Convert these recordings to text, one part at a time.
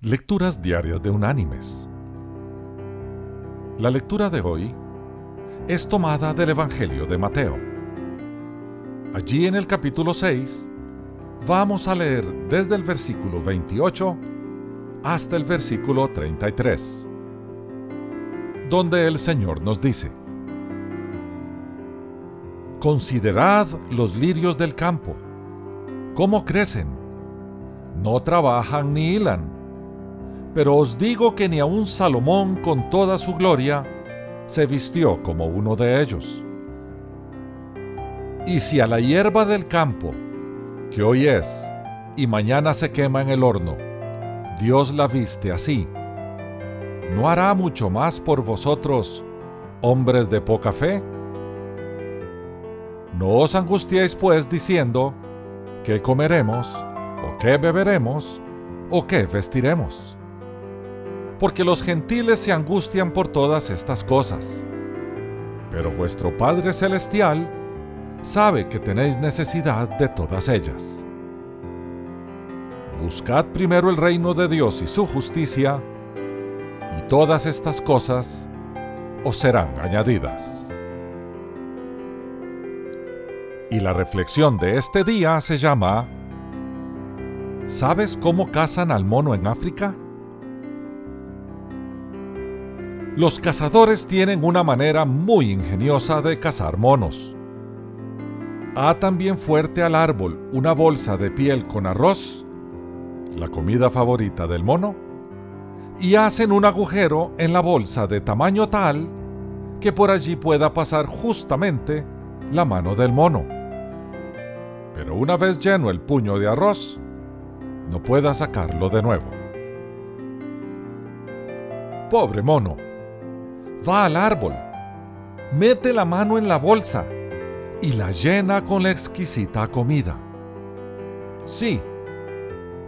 Lecturas Diarias de Unánimes. La lectura de hoy es tomada del Evangelio de Mateo. Allí en el capítulo 6 vamos a leer desde el versículo 28 hasta el versículo 33, donde el Señor nos dice, Considerad los lirios del campo, cómo crecen, no trabajan ni hilan pero os digo que ni aun Salomón con toda su gloria se vistió como uno de ellos. Y si a la hierba del campo, que hoy es y mañana se quema en el horno, Dios la viste así, ¿no hará mucho más por vosotros, hombres de poca fe? No os angustiéis pues diciendo, ¿qué comeremos? ¿O qué beberemos? ¿O qué vestiremos? Porque los gentiles se angustian por todas estas cosas. Pero vuestro Padre Celestial sabe que tenéis necesidad de todas ellas. Buscad primero el reino de Dios y su justicia, y todas estas cosas os serán añadidas. Y la reflexión de este día se llama ¿Sabes cómo cazan al mono en África? Los cazadores tienen una manera muy ingeniosa de cazar monos. Atan bien fuerte al árbol una bolsa de piel con arroz, la comida favorita del mono, y hacen un agujero en la bolsa de tamaño tal que por allí pueda pasar justamente la mano del mono. Pero una vez lleno el puño de arroz, no pueda sacarlo de nuevo. Pobre mono va al árbol, mete la mano en la bolsa y la llena con la exquisita comida. Sí,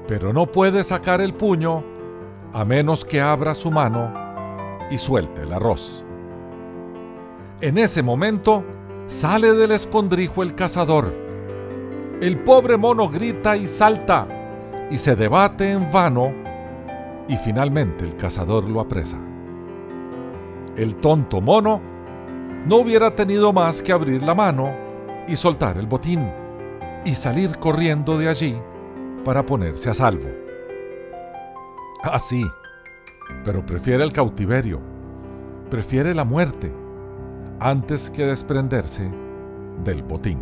pero no puede sacar el puño a menos que abra su mano y suelte el arroz. En ese momento sale del escondrijo el cazador. El pobre mono grita y salta y se debate en vano y finalmente el cazador lo apresa el tonto mono no hubiera tenido más que abrir la mano y soltar el botín y salir corriendo de allí para ponerse a salvo. Ah, sí, pero prefiere el cautiverio, prefiere la muerte, antes que desprenderse del botín.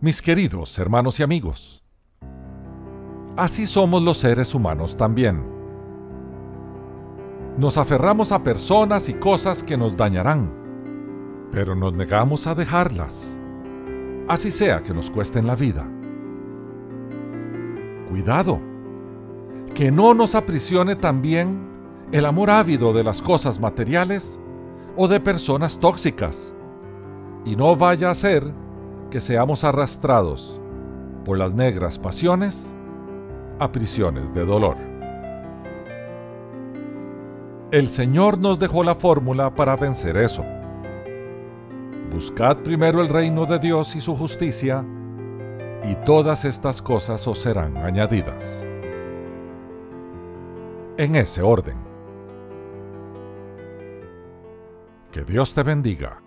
Mis queridos hermanos y amigos, así somos los seres humanos también nos aferramos a personas y cosas que nos dañarán, pero nos negamos a dejarlas, así sea que nos cuesten la vida. Cuidado, que no nos aprisione también el amor ávido de las cosas materiales o de personas tóxicas, y no vaya a ser que seamos arrastrados por las negras pasiones a prisiones de dolor. El Señor nos dejó la fórmula para vencer eso. Buscad primero el reino de Dios y su justicia, y todas estas cosas os serán añadidas. En ese orden. Que Dios te bendiga.